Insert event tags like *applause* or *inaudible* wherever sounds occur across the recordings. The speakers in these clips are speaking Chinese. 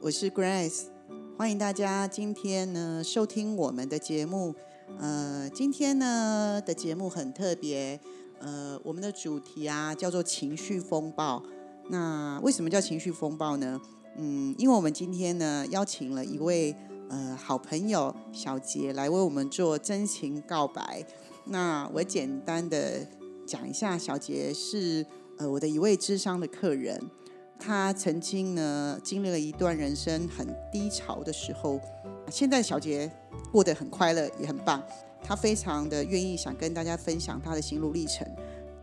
我是 Grace，欢迎大家今天呢收听我们的节目。呃，今天呢的节目很特别，呃，我们的主题啊叫做情绪风暴。那为什么叫情绪风暴呢？嗯，因为我们今天呢邀请了一位呃好朋友小杰来为我们做真情告白。那我简单的讲一下，小杰是呃我的一位智商的客人，他曾经呢经历了一段人生很低潮的时候，现在小杰过得很快乐，也很棒。他非常的愿意想跟大家分享他的心路历程。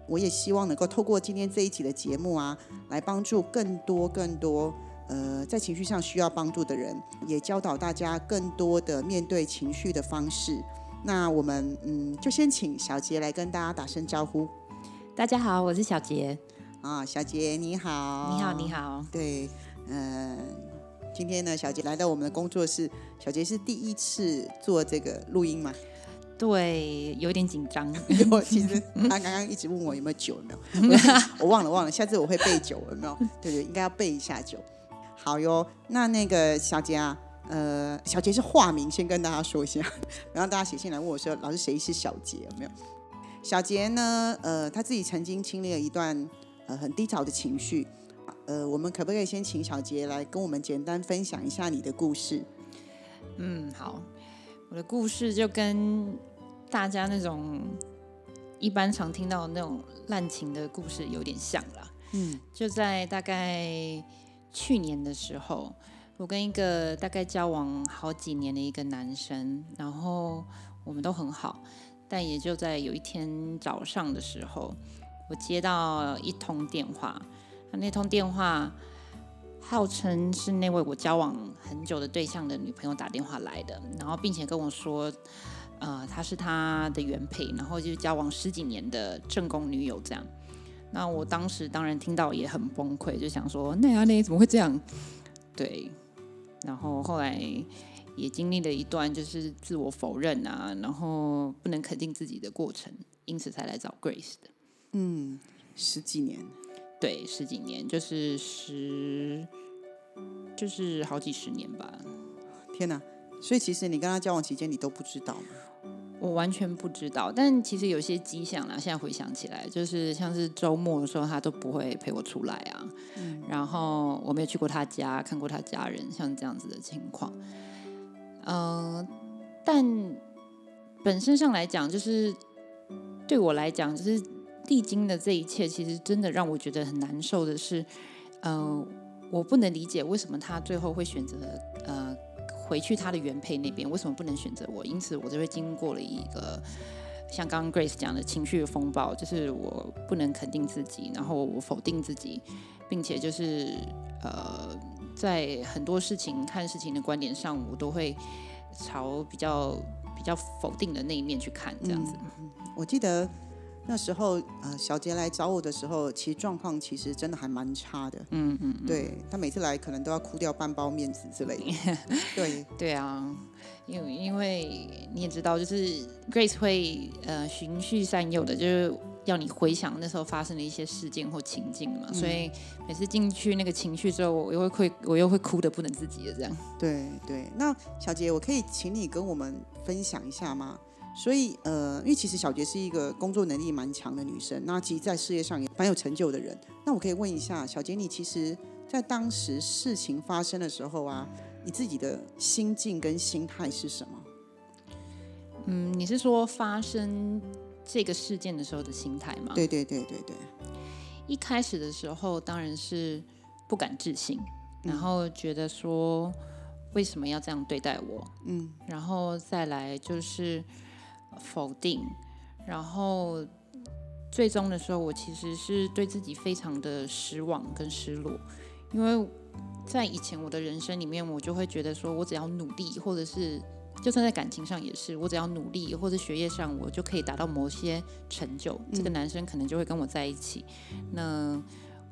我也希望能够透过今天这一集的节目啊，来帮助更多更多呃在情绪上需要帮助的人，也教导大家更多的面对情绪的方式。那我们嗯，就先请小杰来跟大家打声招呼大家好，我是小杰。啊，小杰你好，你好，你。好。对，嗯、今天呢，小杰来到我们的工作室，小杰是第一次做这个录音嘛？对，有点紧张。*laughs* 我其实他刚刚一直问我有没有酒，有没有？*laughs* 我忘了忘了，下次我会备酒，有没有？对对，应该要备一下酒。好哟，那那个小杰啊，呃，小杰是化名，先跟大家说一下，*laughs* 然后大家写信来问我说，老师谁是小杰？有没有？小杰呢，呃，他自己曾经经历了一段呃很低潮的情绪，呃，我们可不可以先请小杰来跟我们简单分享一下你的故事？嗯，好。我的故事就跟大家那种一般常听到的那种滥情的故事有点像了。嗯就在大概去年的时候，我跟一个大概交往好几年的一个男生，然后我们都很好，但也就在有一天早上的时候，我接到一通电话，那通电话号称是那位我交往很久的对象的女朋友打电话来的，然后并且跟我说，呃，她是他的原配，然后就是交往十几年的正宫女友这样。那我当时当然听到也很崩溃，就想说，那呀那怎么会这样？对，然后后来也经历了一段就是自我否认啊，然后不能肯定自己的过程，因此才来找 Grace 的。嗯，十几年，对，十几年，就是十，就是好几十年吧。天哪！所以其实你跟他交往期间，你都不知道吗？我完全不知道，但其实有些迹象啦。现在回想起来，就是像是周末的时候，他都不会陪我出来啊。然后我没有去过他家，看过他家人，像这样子的情况。嗯、但本身上来讲，就是对我来讲，就是历经的这一切，其实真的让我觉得很难受的是，嗯、我不能理解为什么他最后会选择呃回去他的原配那边，为什么不能选择我？因此，我就会经过了一个像刚刚 Grace 讲的情绪风暴，就是我不能肯定自己，然后我否定自己，并且就是呃，在很多事情看事情的观点上，我都会朝比较比较否定的那一面去看，这样子。我记得那时候，呃，小杰来找我的时候，其实状况其实真的还蛮差的。嗯嗯，对他每次来，可能都要哭掉半包面子之类的。*laughs* 对，对啊，因为因为你也知道，就是 Grace 会呃循序善诱的，就是要你回想那时候发生的一些事件或情境嘛，所以每次进去那个情绪之后，我又会会我又会哭的不能自己的这样。对，对。那小杰，我可以请你跟我们分享一下吗？所以，呃，因为其实小杰是一个工作能力蛮强的女生，那其实在事业上也蛮有成就的人。那我可以问一下，小杰，你其实，在当时事情发生的时候啊，你自己的心境跟心态是什么？嗯，你是说发生这个事件的时候的心态吗？，对，对，对，对，对。一开始的时候当然是不敢置信，然后觉得说为什么要这样对待我？嗯然后再来就是否定，然后最终的时候，我其实是对自己非常的失望跟失落，因为在以前我的人生里面，我就会觉得说我只要努力，或者是就算在感情上也是，我只要努力或者学业上，我就可以达到某些成就，这个男生可能就会跟我在一起。那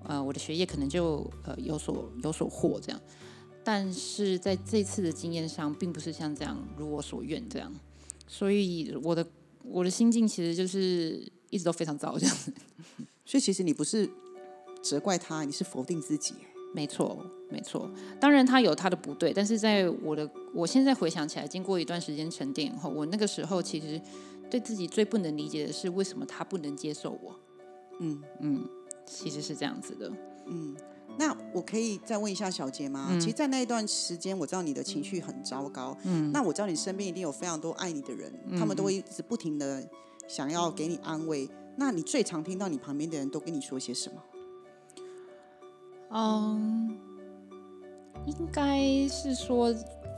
呃，我的学业可能就呃有所有所获这样。但是在这次的经验上，并不是像这样如我所愿这样，所以我的我的心境其实就是一直都非常糟这样子。所以其实你不是责怪他，你是否定自己。没错，没错。当然他有他的不对，但是在我的我现在回想起来，经过一段时间沉淀以后，我那个时候其实对自己最不能理解的是，为什么他不能接受我？嗯嗯，其实是这样子的。嗯，那我可以再问一下小杰吗？其实，在那一段时间，我知道你的情绪很糟糕。嗯，那我知道你身边一定有非常多爱你的人，他们都会一直不停的想要给你安慰。那你最常听到你旁边的人都跟你说些什么？嗯，应该是说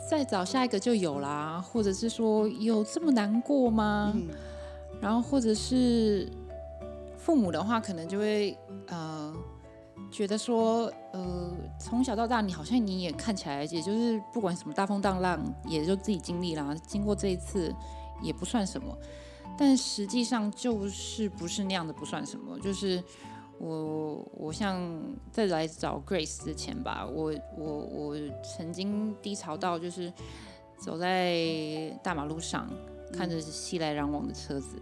再找下一个就有啦，或者是说有这么难过吗？然后或者是父母的话，可能就会呃觉得说呃从小到大你好像你也看起来也就是不管什么大风大浪，也就自己经历啦，经过这一次也不算什么，但实际上就是不是那样的不算什么，就是。我我像在来找 Grace 之前吧，我我我曾经低潮到就是走在大马路上，看着熙来攘往的车子，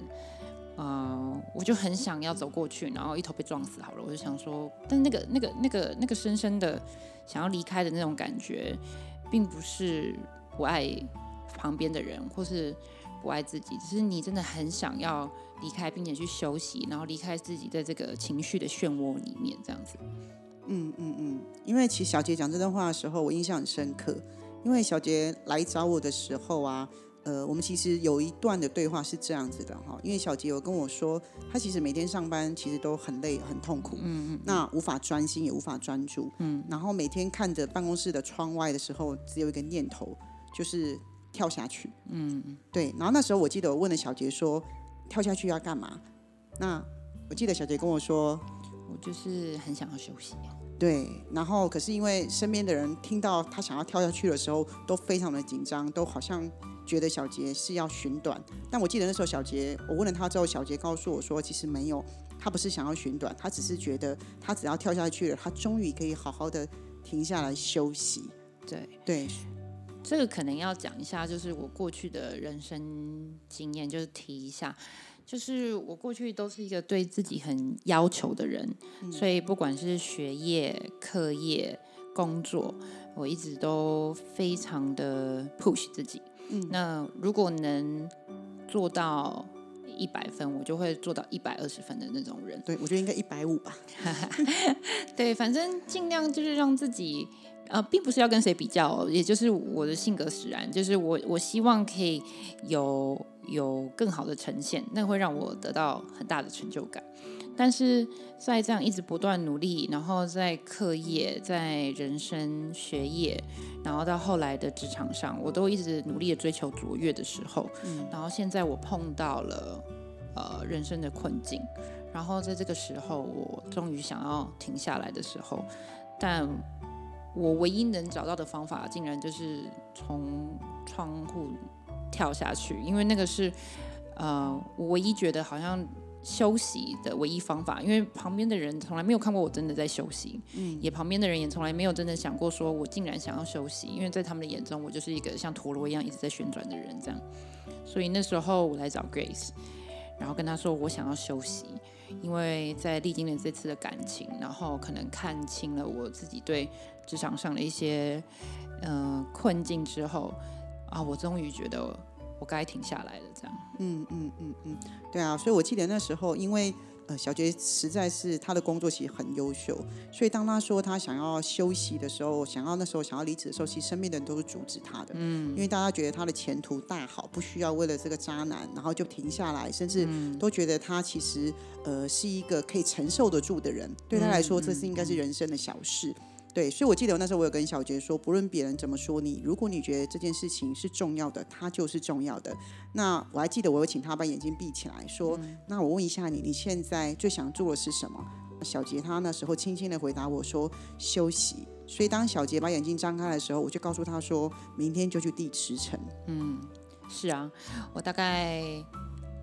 啊，我就很想要走过去，然后一头被撞死好了。我就想说，但那个那个那个那个深深的想要离开的那种感觉，并不是不爱旁边的人，或是不爱自己，只是你真的很想要。离开，并且去休息，然后离开自己在这个情绪的漩涡里面，这样子。嗯嗯嗯，因为其实小杰讲这段话的时候，我印象很深刻。因为小杰来找我的时候啊，呃，我们其实有一段的对话是这样子的哈。因为小杰有跟我说，他其实每天上班其实都很累、很痛苦，嗯嗯，那无法专心，也无法专注，嗯，然后每天看着办公室的窗外的时候，只有一个念头，就是跳下去，嗯嗯，对。然后那时候我记得我问了小杰说。跳下去要干嘛？那我记得小杰跟我说，我就是很想要休息。对，然后可是因为身边的人听到他想要跳下去的时候，都非常的紧张，都好像觉得小杰是要寻短。但我记得那时候小杰，我问了他之后，小杰告诉我说，其实没有，他不是想要寻短，他只是觉得他只要跳下去了，他终于可以好好的停下来休息。对对。这个可能要讲一下，就是我过去的人生经验，就是提一下，就是我过去都是一个对自己很要求的人，所以不管是学业、课业、工作，我一直都非常的 push 自己。嗯，那如果能做到一百分，我就会做到一百二十分的那种人。对，我觉得应该一百五吧。*laughs* 对，反正尽量就是让自己。呃，并不是要跟谁比较，也就是我的性格使然，就是我我希望可以有有更好的呈现，那会让我得到很大的成就感。但是在这样一直不断努力，然后在课业、在人生、学业，然后到后来的职场上，我都一直努力的追求卓越的时候，嗯，然后现在我碰到了呃人生的困境，然后在这个时候，我终于想要停下来的时候，但。我唯一能找到的方法，竟然就是从窗户跳下去，因为那个是呃，我唯一觉得好像休息的唯一方法。因为旁边的人从来没有看过我真的在休息，嗯，也旁边的人也从来没有真的想过说我竟然想要休息，因为在他们的眼中，我就是一个像陀螺一样一直在旋转的人，这样。所以那时候我来找 Grace，然后跟他说我想要休息。因为在历经了这次的感情，然后可能看清了我自己对职场上的一些嗯困境之后，啊，我终于觉得我该停下来了，这样。嗯嗯嗯嗯，对啊，所以我记得那时候因为呃。小杰实在是他的工作其实很优秀，所以当他说他想要休息的时候，想要那时候想要离职的时候，其实身边的人都是阻止他的。嗯，因为大家觉得他的前途大好，不需要为了这个渣男，然后就停下来，甚至都觉得他其实呃是一个可以承受得住的人。对他来说，这是应该是人生的小事。对，所以我记得那时候我有跟小杰说，不论别人怎么说你，如果你觉得这件事情是重要的，它就是重要的。那我还记得我有请他把眼睛闭起来，说：“那我问一下你，你现在最想做的是什么？”小杰他那时候轻轻的回答我说：“休息。”所以当小杰把眼睛张开的时候，我就告诉他说，明天就去第十层。嗯，是啊，我大概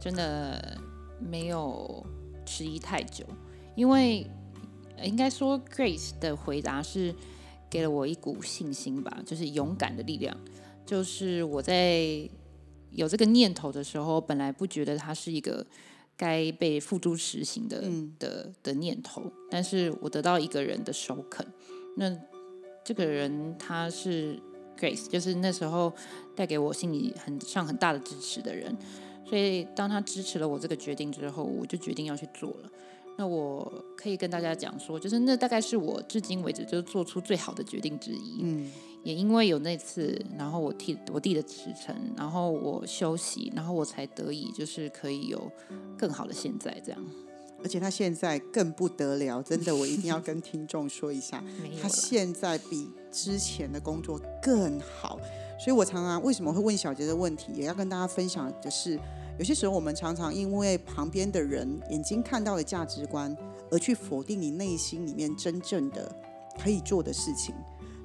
真的没有迟疑太久，因为应该说 Grace 的回答是给了我一股信心吧，就是勇敢的力量。就是我在有这个念头的时候，本来不觉得它是一个该被付诸实行的的的念头，但是我得到一个人的首肯，那这个人他是 Grace，就是那时候带给我心里很上很大的支持的人，所以当他支持了我这个决定之后，我就决定要去做了。那我可以跟大家讲说，就是那大概是我至今为止就是做出最好的决定之一。嗯。也因为有那次，然后我替我弟的辞呈，然后我休息，然后我才得以就是可以有更好的现在这样。而且他现在更不得了，真的，我一定要跟听众说一下，*laughs* 他现在比之前的工作更好。所以我常常为什么会问小杰的问题，也要跟大家分享的是，有些时候我们常常因为旁边的人眼睛看到的价值观，而去否定你内心里面真正的可以做的事情。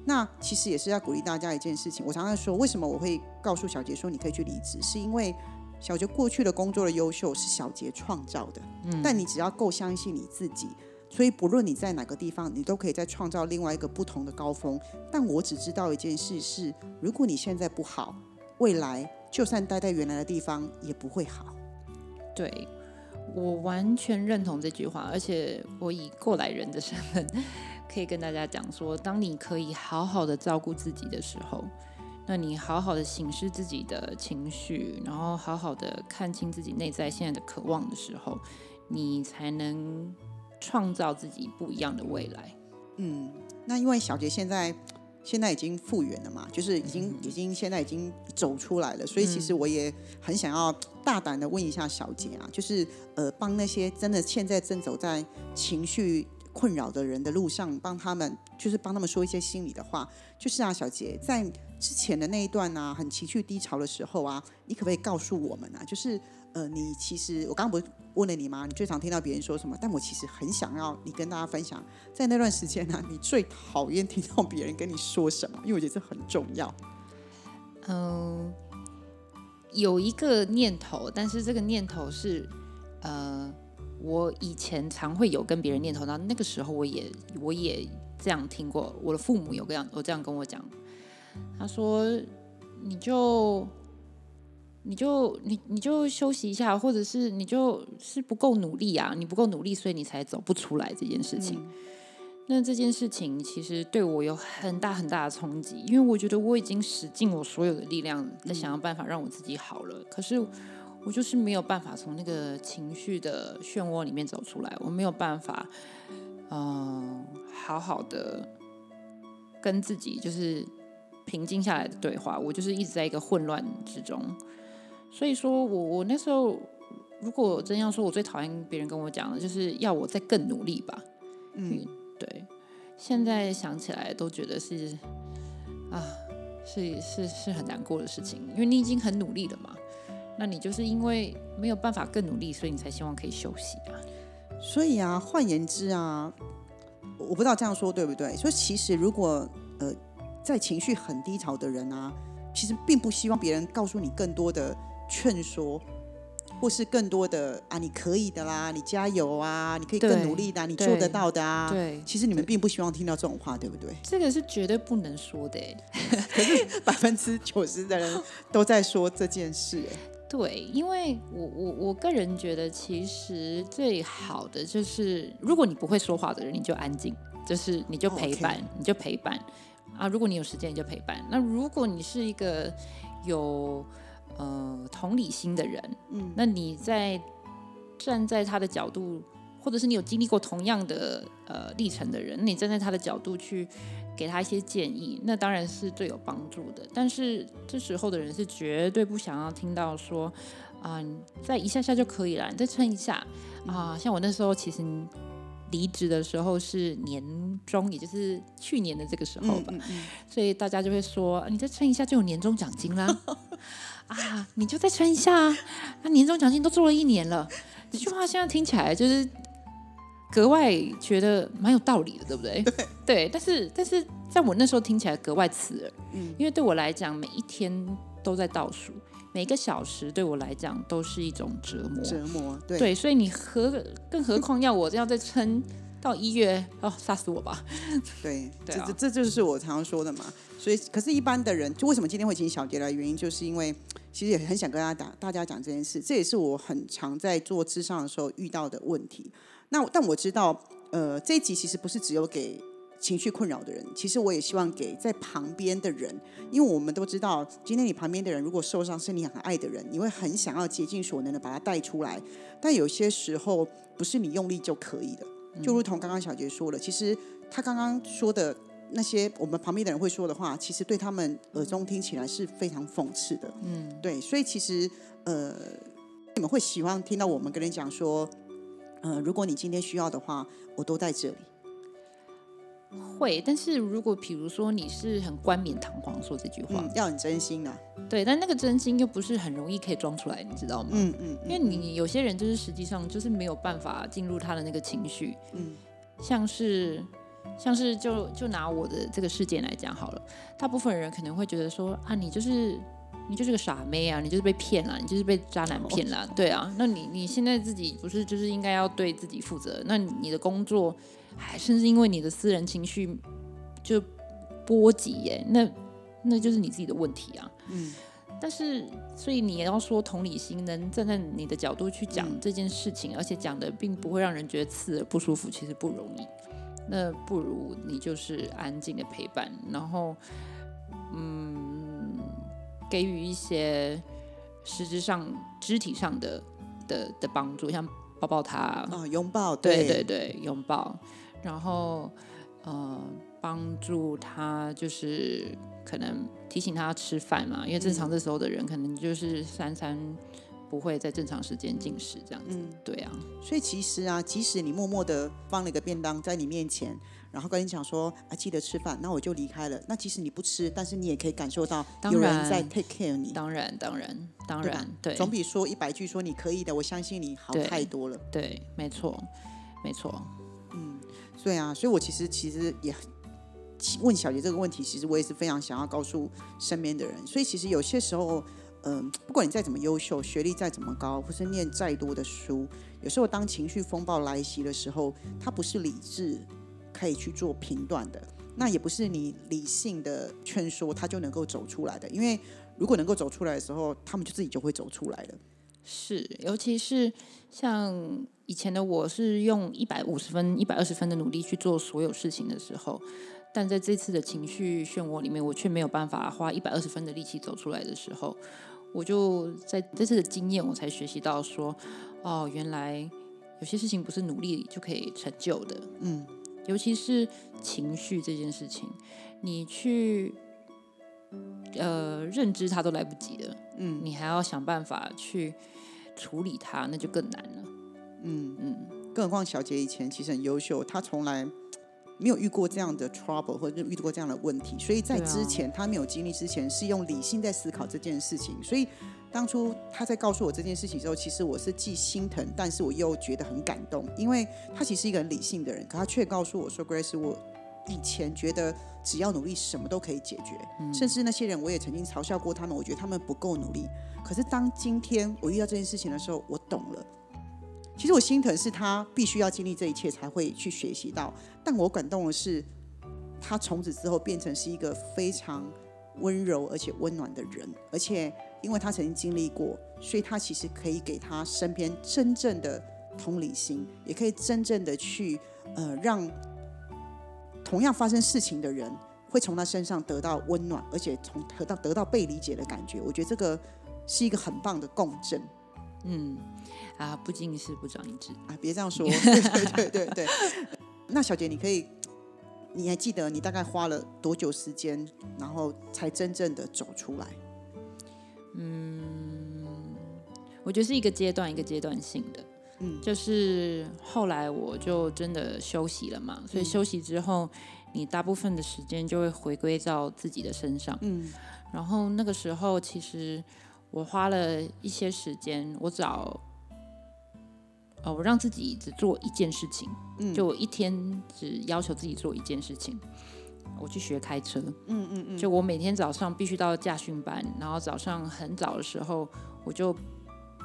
那其实也是要鼓励大家一件事情。我常常说，为什么我会告诉小杰说你可以去离职，是因为小杰过去的工作的优秀是小杰创造的。嗯。但你只要够相信你自己，所以不论你在哪个地方，你都可以再创造另外一个不同的高峰。但我只知道一件事是，如果你现在不好，未来就算待在原来的地方也不会好。对，我完全认同这句话，而且我以过来人的身份。可以跟大家讲说，当你可以好好的照顾自己的时候，那你好好的审视自己的情绪，然后好好的看清自己内在现在的渴望的时候，你才能创造自己不一样的未来。嗯，那因为小杰现在现在已经复原了嘛，就是已经已经现在已经走出来了，所以其实我也很想要大胆的问一下小杰啊，就是呃，帮那些真的现在正走在情绪。困扰的人的路上，帮他们就是帮他们说一些心里的话。就是啊，小杰在之前的那一段啊，很情绪低潮的时候啊，你可不可以告诉我们啊？就是呃，你其实我刚刚不是问了你吗？你最常听到别人说什么？但我其实很想要你跟大家分享，在那段时间呢，你最讨厌听到别人跟你说什么？因为我觉得这很重要。嗯，有一个念头，但是这个念头是呃。我以前常会有跟别人念头，那那个时候我也我也这样听过，我的父母有这样我这样跟我讲，他说你就你就你你就休息一下，或者是你就是不够努力啊，你不够努力，所以你才走不出来这件事情。那这件事情其实对我有很大很大的冲击，因为我觉得我已经使尽我所有的力量在想要办法让我自己好了，可是。我就是没有办法从那个情绪的漩涡里面走出来，我没有办法，嗯，好好的跟自己就是平静下来的对话。我就是一直在一个混乱之中，所以说我我那时候如果真要说，我最讨厌别人跟我讲的，就是要我再更努力吧。嗯，对，现在想起来都觉得是啊，是是是很难过的事情，因为你已经很努力了嘛。那你就是因为没有办法更努力，所以你才希望可以休息啊。所以啊，换言之啊，我不知道这样说对不对。所以其实如果呃，在情绪很低潮的人啊，其实并不希望别人告诉你更多的劝说。或是更多的啊，你可以的啦，你加油啊，你可以更努力的，你做得到的啊。对，其实你们并不希望听到这种话，对不对？这个是绝对不能说的。可 *laughs* 是百分之九十的人都在说这件事。对，因为我我我个人觉得，其实最好的就是，如果你不会说话的人，你就安静，就是你就陪伴，你就陪伴啊。如果你有时间，你就陪伴。那如果你是一个有呃，同理心的人，嗯，那你在站在他的角度，或者是你有经历过同样的呃历程的人，你站在他的角度去给他一些建议，那当然是最有帮助的。但是这时候的人是绝对不想要听到说啊，再一下下就可以了，你再撑一下啊。像我那时候其实离职的时候是年终，也就是去年的这个时候吧，所以大家就会说，你再撑一下就有年终奖金啦。啊，你就再撑一下啊！那年终奖金都做了一年了，这句话现在听起来就是格外觉得蛮有道理的，对不对？对，对。但是，但是在我那时候听起来格外刺耳，嗯，因为对我来讲，每一天都在倒数，每个小时对我来讲都是一种折磨，折磨，对，对，所以你何更何况要我这样再撑到一月，哦，杀死我吧，对，*laughs* 对啊这这这就是我常常说的嘛。所以，可是，一般的人，就为什么今天会请小杰来，原因就是因为，其实也很想跟大家打大家讲这件事，这也是我很常在做智商的时候遇到的问题。那但我知道，呃，这一集其实不是只有给情绪困扰的人，其实我也希望给在旁边的人，因为我们都知道，今天你旁边的人如果受伤，是你很爱的人，你会很想要竭尽所能的把他带出来，但有些时候不是你用力就可以的。就如同刚刚小杰说了，其实他刚刚说的那些我们旁边的人会说的话，其实对他们耳中听起来是非常讽刺的。嗯，对，所以其实呃，你们会喜欢听到我们跟人讲说，呃，如果你今天需要的话，我都在这里。会。但是如果比如说你是很冠冕堂皇说这句话，嗯，要很真心啊。对，但那个真心又不是很容易可以装出来，你知道吗？嗯嗯，因为你有些人就是实际上就是没有办法进入他的那个情绪，嗯，像是像是就就拿我的这个事件来讲好了，大部分人可能会觉得说啊，你就是你就是个傻妹啊，你就是被骗了，你就是被渣男骗了，对啊，那你你现在自己不是就是应该要对自己负责？那你的工作，还甚至因为你的私人情绪就波及耶，那那就是你自己的问题啊。嗯，但是，所以你也要说同理心，能站在你的角度去讲这件事情，而且讲的并不会让人觉得刺耳不舒服，其实不容易。那不如你就是安静的陪伴，然后，嗯，给予一些实质上、肢体上的的的帮助，像抱抱他，啊，拥抱，对对对，拥抱，然后呃，帮助他就是可能提醒他吃饭嘛，因为正常这时候的人可能就是三餐不会在正常时间进食这样子，嗯。对啊，所以其实啊，即使你默默的放了一个便当在你面前，然后跟你讲说啊，记得吃饭，那我就离开了。那即使你不吃，但是你也可以感受到当有人然在 take care 你，当然当然当然，对。总比说一百句说你可以的，我相信你好太多了。对，没错没错，对啊，所以我其实其实也问小杰这个问题，其实我也是非常想要告诉身边的人。所以其实有些时候，嗯、不管你再怎么优秀，学历再怎么高，或是念再多的书，有时候当情绪风暴来袭的时候，它不是理智可以去做评断的，那也不是你理性的劝说他就能够走出来的。因为如果能够走出来的时候，他们就自己就会走出来了。是，尤其是像以前的我是用一百五十分、一百二十分的努力去做所有事情的时候，但在这次的情绪漩涡里面，我却没有办法花一百二十分的力气走出来的时候，我就在这次的经验，我才学习到说，哦，原来有些事情不是努力就可以成就的。嗯，尤其是情绪这件事情，你去呃认知它都来不及了，嗯。你还要想办法去处理它，那就更难了。嗯。嗯，更何况小杰以前其实很优秀，他从来没有遇过这样的 trouble 或者遇过这样的问题，所以在之前、他没有经历之前是用理性在思考这件事情，所以当初他在告诉我这件事情之后，其实我是既心疼，但是我又觉得很感动，因为他其实是一个很理性的人，可他却告诉我说，Grace，我以前觉得只要努力什么都可以解决，甚至那些人我也曾经嘲笑过他们，我觉得他们不够努力。可是当今天我遇到这件事情的时候，我懂了。其实我心疼是他必须要经历这一切才会去学习到，但我感动的是他从此之后变成是一个非常温柔而且温暖的人，而且因为他曾经经历过，所以他其实可以给他身边真正的同理心，也可以真正的去呃让同样发生事情的人会从他身上得到温暖，而且从得到得到被理解的感觉。我觉得这个是一个很棒的共振。嗯啊，不经一事不长一智。啊，别这样说，*laughs* 对对对对对。那小杰，你可以，你还记得你大概花了多久时间，然后才真正的走出来？嗯我觉得是一个阶段一个阶段性的，嗯。就是后来我就真的休息了嘛，所以休息之后，你大部分的时间就会回归到自己的身上，嗯。然后那个时候其实我花了一些时间，我找。呃，我让自己只做一件事情，嗯，就我一天只要求自己做一件事情，我去学开车，嗯嗯嗯，就我每天早上必须到驾训班，然后早上很早的时候我就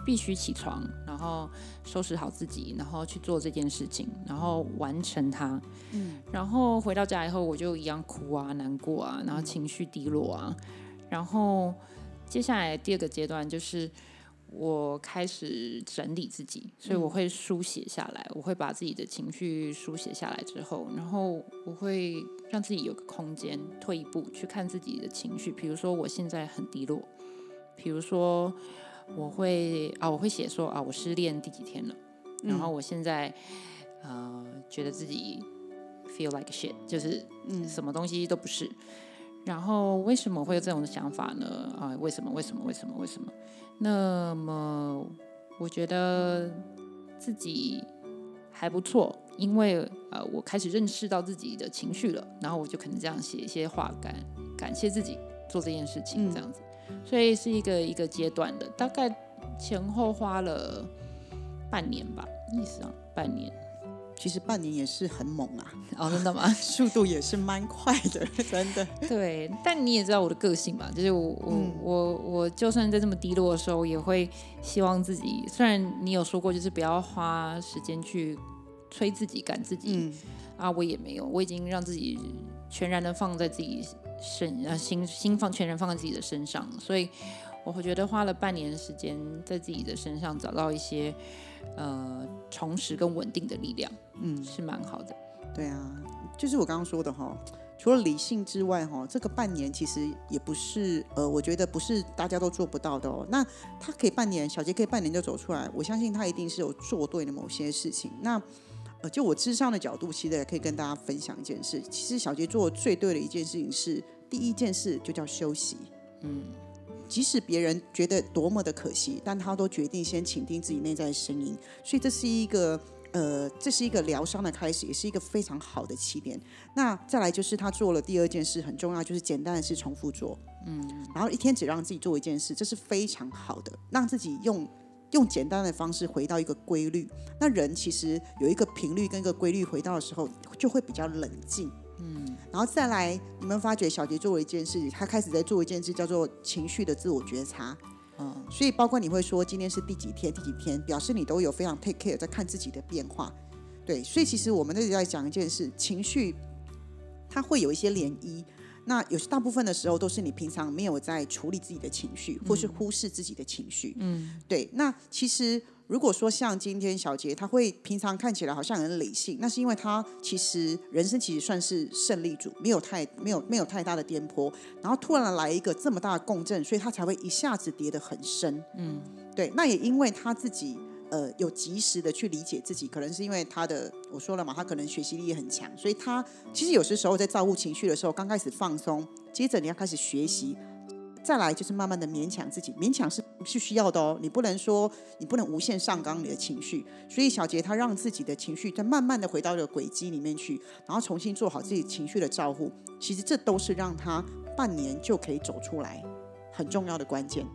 必须起床，然后收拾好自己，然后去做这件事情，然后完成它。嗯，然后回到家以后，我就一样哭啊、难过啊，然后情绪低落啊。然后接下来第二个阶段就是我开始整理自己，所以我会书写下来，我会把自己的情绪书写下来之后，然后我会让自己有个空间，退一步去看自己的情绪。比如说我现在很低落，比如说我会啊，我会写说啊，我失恋第几天了，然后我现在呃觉得自己 feel like shit，就是嗯什么东西都不是。然后为什么会有这种想法呢？啊，为什么？为什么？为什么？为什么？那么我觉得自己还不错，因为呃，我开始认识到自己的情绪了，然后我就可能这样写一些话，感感谢自己做这件事情，这样子。所以是一个一个阶段的，大概前后花了半年吧，意思啊，半年。其实半年也是很猛啊！哦，真的吗？*laughs* 速度也是蛮快的，真的。对，但你也知道我的个性嘛，就是我我我我就算在这么低落的时候，也会希望自己。虽然你有说过，就是不要花时间去催自己、赶自己啊，我也没有，我已经让自己全然的放在自己身啊心心放全人放在自己的身上，所以我会觉得花了半年时间在自己的身上找到一些。呃，重拾跟稳定的力量，嗯，是蛮好的。对啊，就是我刚刚说的哈，除了理性之外哈，这个半年其实也不是呃，我觉得不是大家都做不到的哦。那他可以半年，小杰可以半年就走出来，我相信他一定是有做对的某些事情。那呃，就我智商的角度，其实也可以跟大家分享一件事。其实小杰做最对的一件事情是，第一件事就叫休息，嗯。即使别人觉得多么的可惜，但他都决定先倾听自己内在的声音，所以这是一个呃，这是一个疗伤的开始，也是一个非常好的起点。那再来就是他做了第二件事，很重要，就是简单的事重复做，嗯，然后一天只让自己做一件事，这是非常好的，让自己用用简单的方式回到一个规律。那人其实有一个频率跟一个规律回到的时候，就会比较冷静。嗯，然后再来，你们发觉小杰做了一件事，他开始在做一件事，叫做情绪的自我觉察。嗯，所以包括你会说今天是第几天，第几天，表示你都有非常 take care 在看自己的变化。对，所以其实我们那里在讲一件事，情绪它会有一些涟漪，那有大部分的时候都是你平常没有在处理自己的情绪，或是忽视自己的情绪。嗯，对，那其实。如果说像今天小杰，他会平常看起来好像很理性，那是因为他其实人生其实算是胜利组，没有太没有没有太大的颠簸，然后突然来一个这么大的共振，所以他才会一下子跌得很深。嗯，对，那也因为他自己呃有及时的去理解自己，可能是因为他的我说了嘛，他可能学习力也很强，所以他其实有些时候在照顾情绪的时候，刚开始放松，接着你要开始学习。再来就是慢慢的勉强自己，勉强是是需要的哦。你不能说你不能无限上纲你的情绪，所以小杰他让自己的情绪再慢慢的回到这个轨迹里面去，然后重新做好自己情绪的照顾。其实这都是让他半年就可以走出来很重要的关键。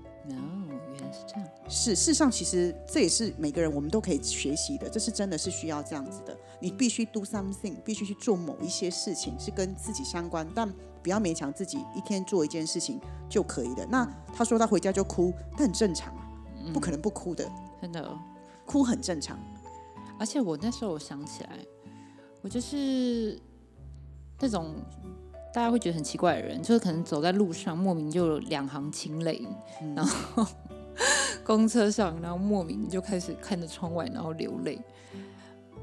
是这样。是，事实上其实这也是每个人我们都可以学习的，这是真的是需要这样子的。你必须 do something，必须去做某一些事情是跟自己相关，但。不要勉强自己一天做一件事情就可以的。那他说他回家就哭，那很正常啊，不可能不哭的，真的，哭很正常。而且我那时候我想起来，我就是那种大家会觉得很奇怪的人，就是可能走在路上莫名就有两行清泪，然后公车上，然后莫名就开始看着窗外，然后流泪。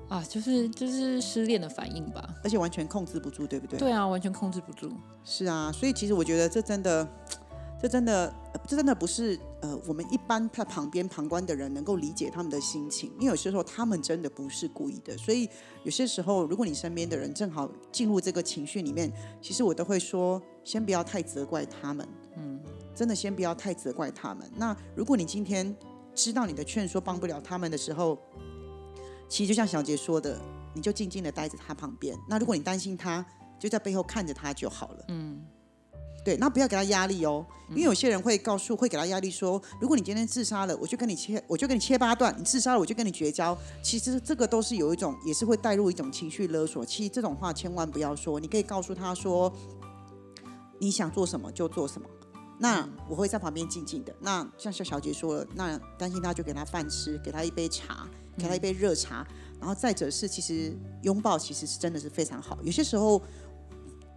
啊，就是就是失恋的反应吧，而且完全控制不住，对不对？对啊，完全控制不住。是啊，所以其实我觉得这真的，这真的，这真的不是呃，我们一般在旁边旁观的人能够理解他们的心情，因为有些时候他们真的不是故意的。所以有些时候，如果你身边的人正好进入这个情绪里面，其实我都会说，先不要太责怪他们。嗯，真的先不要太责怪他们。那如果你今天知道你的劝说帮不了他们的时候，其实就像小杰说的，你就静静的待在他旁边。那如果你担心他，就在背后看着他就好了。嗯，对，那不要给他压力哦，因为有些人会告诉，会给他压力说，如果你今天自杀了，我就跟你切，我就跟你切八段；你自杀了，我就跟你绝交。其实这个都是有一种，也是会带入一种情绪勒索。其实这种话千万不要说，你可以告诉他说，你想做什么就做什么。那我会在旁边静静的。那像小小姐说了，那担心他就给他饭吃，给他一杯茶，给他一杯热茶。然后再者是，其实拥抱其实是真的是非常好。有些时候。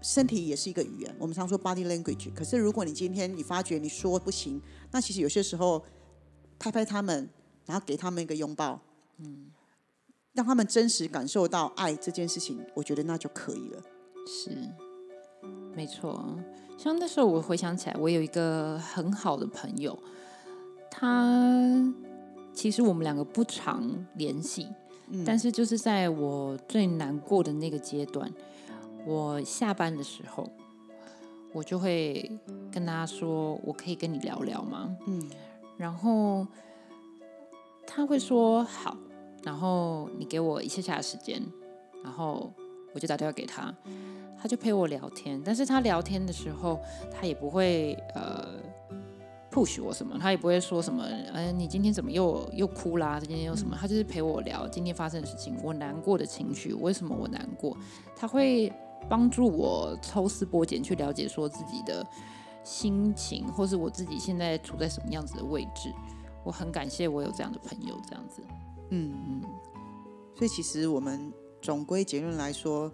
身体也是一个语言，我们常说 body language。可是如果你今天你发觉你说不行，那其实有些时候拍拍他们，然后给他们一个拥抱，嗯，让他们真实感受到爱这件事情，我觉得那就可以了。是，没错。像那时候我回想起来，我有一个很好的朋友，他其实我们两个不常联系，但是就是在我最难过的那个阶段。我下班的时候，我就会跟他说：“我可以跟你聊聊吗？”嗯，然后他会说：“好。”然后你给我一下下的时间，然后我就打电话给他，他就陪我聊天。但是他聊天的时候，他也不会呃 push 我什么，他也不会说什么：“哎，你今天怎么又又哭啦？今天又什么？”他就是陪我聊今天发生的事情，我难过的情绪，为什么我难过？他会。帮助我抽丝剥茧去了解说自己的心情，或是我自己现在处在什么样子的位置。我很感谢我有这样的朋友，这样子。嗯嗯。所以其实我们总归结论来说，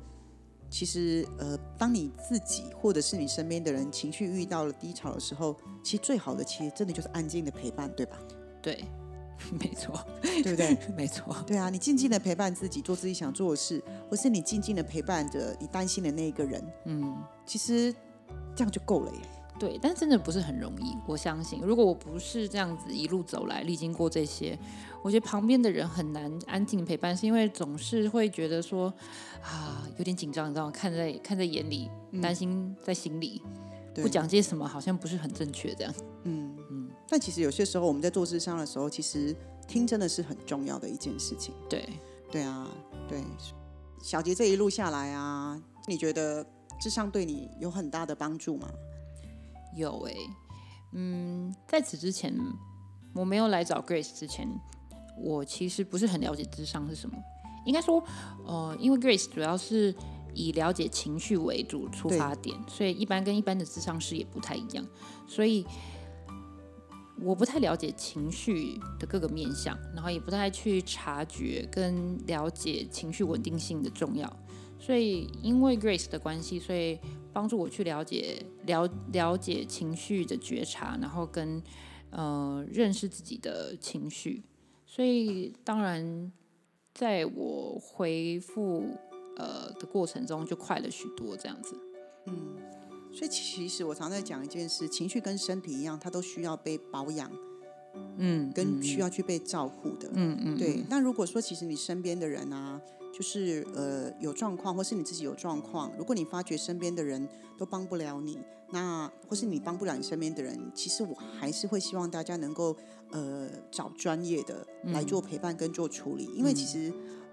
其实呃，当你自己或者是你身边的人情绪遇到了低潮的时候，其实最好的其实真的就是安静的陪伴，对吧？对。*laughs* 没错，对不对？*laughs* 没错，对啊，你静静的陪伴自己，做自己想做的事，或是你静静的陪伴着你担心的那一个人，嗯，其实这样就够了耶。对，但真的不是很容易。我相信，如果我不是这样子一路走来，历经过这些，我觉得旁边的人很难安静陪伴，是因为总是会觉得说啊，有点紧张，你知道吗？看在看在眼里，担心在心里，不讲些什么，好像不是很正确这样。嗯嗯。但其实有些时候我们在做智商的时候，其实听真的是很重要的一件事情。对，对啊，对。小杰这一路下来啊，你觉得智商对你有很大的帮助吗？有诶，嗯，在此之前我没有来找 Grace 之前，我其实不是很了解智商是什么。应该说，呃，因为 Grace 主要是以了解情绪为主出发点，所以一般跟一般的智商师也不太一样，所以。我不太了解情绪的各个面向，然后也不太去察觉跟了解情绪稳定性的重要，所以因为 Grace 的关系，所以帮助我去了解了了解情绪的觉察，然后跟呃认识自己的情绪，所以当然在我回复呃的过程中就快了许多，这样子，嗯。所以其实我常在讲一件事，情绪跟身体一样，它都需要被保养，嗯，跟需要去被照顾的，嗯嗯，对。那如果说其实你身边的人啊，就是呃有状况，或是你自己有状况，如果你发觉身边的人都帮不了你，那或是你帮不了你身边的人，其实我还是会希望大家能够呃找专业的来做陪伴跟做处理，因为其实。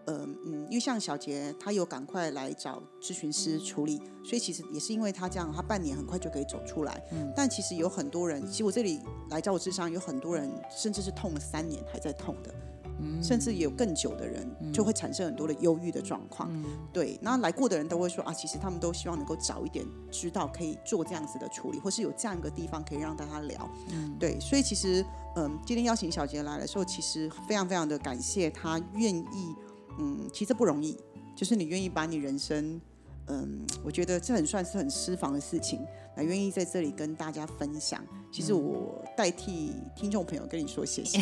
呃嗯，因为像小杰，他有赶快来找咨询师处理，所以其实也是因为他这样，他半年很快就可以走出来。嗯，但其实有很多人，其实我这里来找我智商，有很多人甚至是痛了三年还在痛的，嗯，甚至有更久的人就会产生很多的忧郁的状况。嗯，对，那来过的人都会说啊，其实他们都希望能够早一点知道可以做这样子的处理，或是有这样一个地方可以让大家聊。嗯，对，所以其实嗯，今天邀请小杰来的时候，其实非常非常的感谢他愿意。嗯，其实不容易，就是你愿意把你人生，嗯，我觉得这很算是很私房的事情，来愿意在这里跟大家分享。其实我代替听众朋友跟你说谢谢。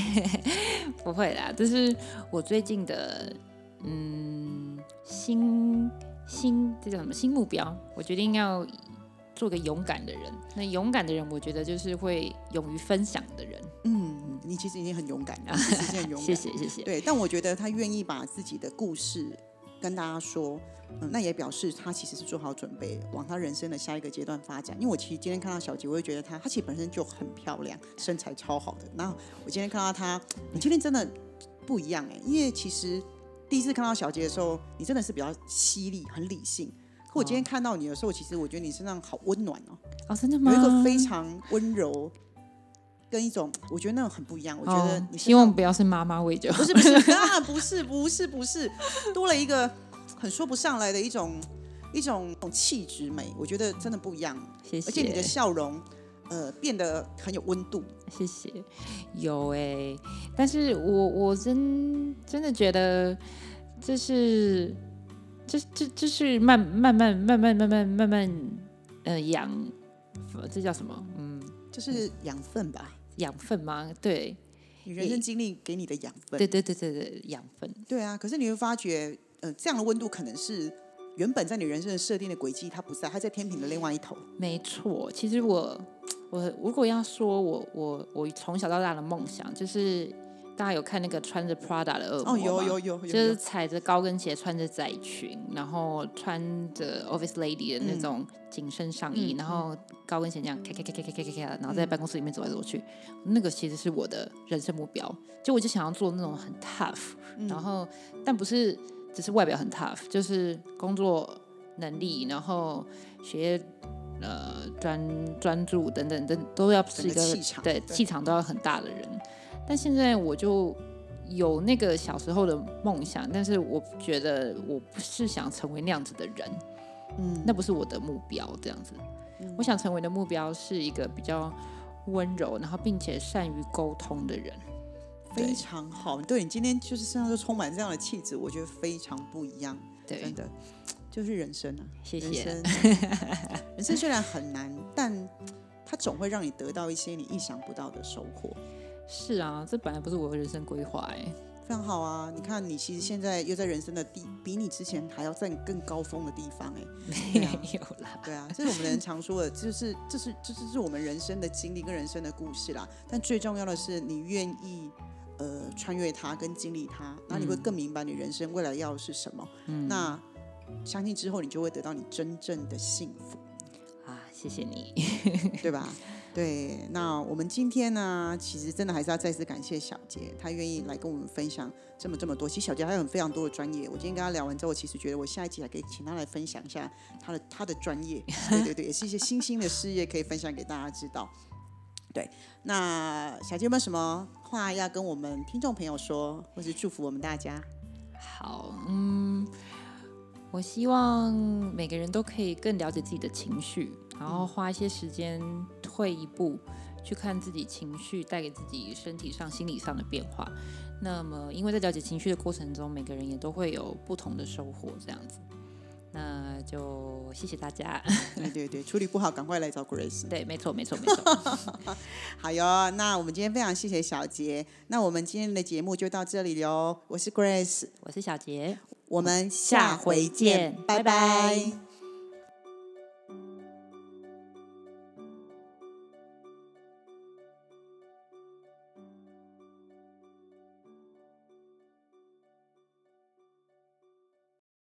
*laughs* 不会啦，这是我最近的嗯新新这叫什么新目标？我决定要做个勇敢的人。那勇敢的人，我觉得就是会勇于分享的人。嗯。你其实已经很勇敢了，很勇敢。*laughs* 谢谢谢谢。对，但我觉得他愿意把自己的故事跟大家说，嗯，那也表示他其实是做好准备，往他人生的下一个阶段发展。因为我其实今天看到小杰，我会觉得他，他其实本身就很漂亮，身材超好的。那我今天看到他，你今天真的不一样哎，因为其实第一次看到小杰的时候，你真的是比较犀利、很理性。可我今天看到你的时候，其实我觉得你身上好温暖哦，哦，真的吗？有一个非常温柔，跟一种我觉得那种很不一样。我觉得哦你身希望不要是妈妈味就好不是不是，当然不是不是不是，多了一个很说不上来的一种一种一种气质美，我觉得真的不一样。谢谢。而且你的笑容，呃，变得很有温度。谢谢，有哎、但是我我真真的觉得这是这这这是慢慢慢慢慢慢慢慢慢呃养，这叫什么？嗯，就是养分吧，养分吗？对，你人生经历给你的养分。对对对对对，养分。对啊，可是你会发觉，呃，这样的温度可能是原本在你人生的设定的轨迹，它不在，它在天平的另外一头。没错，其实我我如果要说我我我从小到大的梦想，就是大家有看那个穿着 Prada 的恶吗？哦，有有有，就是踩着高跟鞋，穿着窄裙，然后穿着 Office Lady 的那种紧身上衣，然后高跟鞋这样咔咔咔咔咔咔咔，然后在办公室里面走来走去。那个其实是我的人生目标，就我就想要做那种很 Tough，然后但不是只是外表很 Tough，就是工作能力，然后学业呃专专注等等等都要是一个对气场都要很大的人。但现在我就有那个小时候的梦想，但是我觉得我不是想成为那样子的人，嗯，那不是我的目标。这样子，我想成为的目标是一个比较温柔，然后并且善于沟通的人。非常好。对你今天就是身上就充满这样的气质，我觉得非常不一样，对真，的就是人生啊。谢谢。人生，*laughs* 人生虽然很难，但它总会让你得到一些你意想不到的收获。是啊，这本来不是我的人生规划哎。非常好啊！你看，你其实现在又在人生的地，比你之前还要在更高峰的地方哎、*laughs* 对没啊有啦，对啊，这是我们人常说的，就是这是这是这是我们人生的经历跟人生的故事啦。但最重要的是，你愿意呃穿越它跟经历它，然后你会更明白你人生未来要的是什么。那相信之后，你就会得到你真正的幸福。啊，谢谢你。对吧？对，那我们今天呢，其实真的还是要再次感谢小杰，他愿意来跟我们分享这么这么多。其实小杰还有很非常多的专业，我今天跟他聊完之后，其实觉得我下一集还可以请他来分享一下他的他的专业，对对对，也是一些新兴的事业可以分享给大家知道。对，那小杰有没有什么话要跟我们听众朋友说，或是祝福我们大家？好，嗯，我希望每个人都可以更了解自己的情绪，然后花一些时间退一步去看自己情绪带给自己身体上、心理上的变化。那么，因为在了解情绪的过程中，每个人也都会有不同的收获，这样子。那就谢谢大家。*laughs* 对对对，处理不好赶快来找 Grace。对，没错，没错，没错。*laughs* 好哟，那我们今天非常谢谢小杰，那我们今天的节目就到这里喽。我是 Grace，我是小杰。我们下下回回见见，拜拜拜拜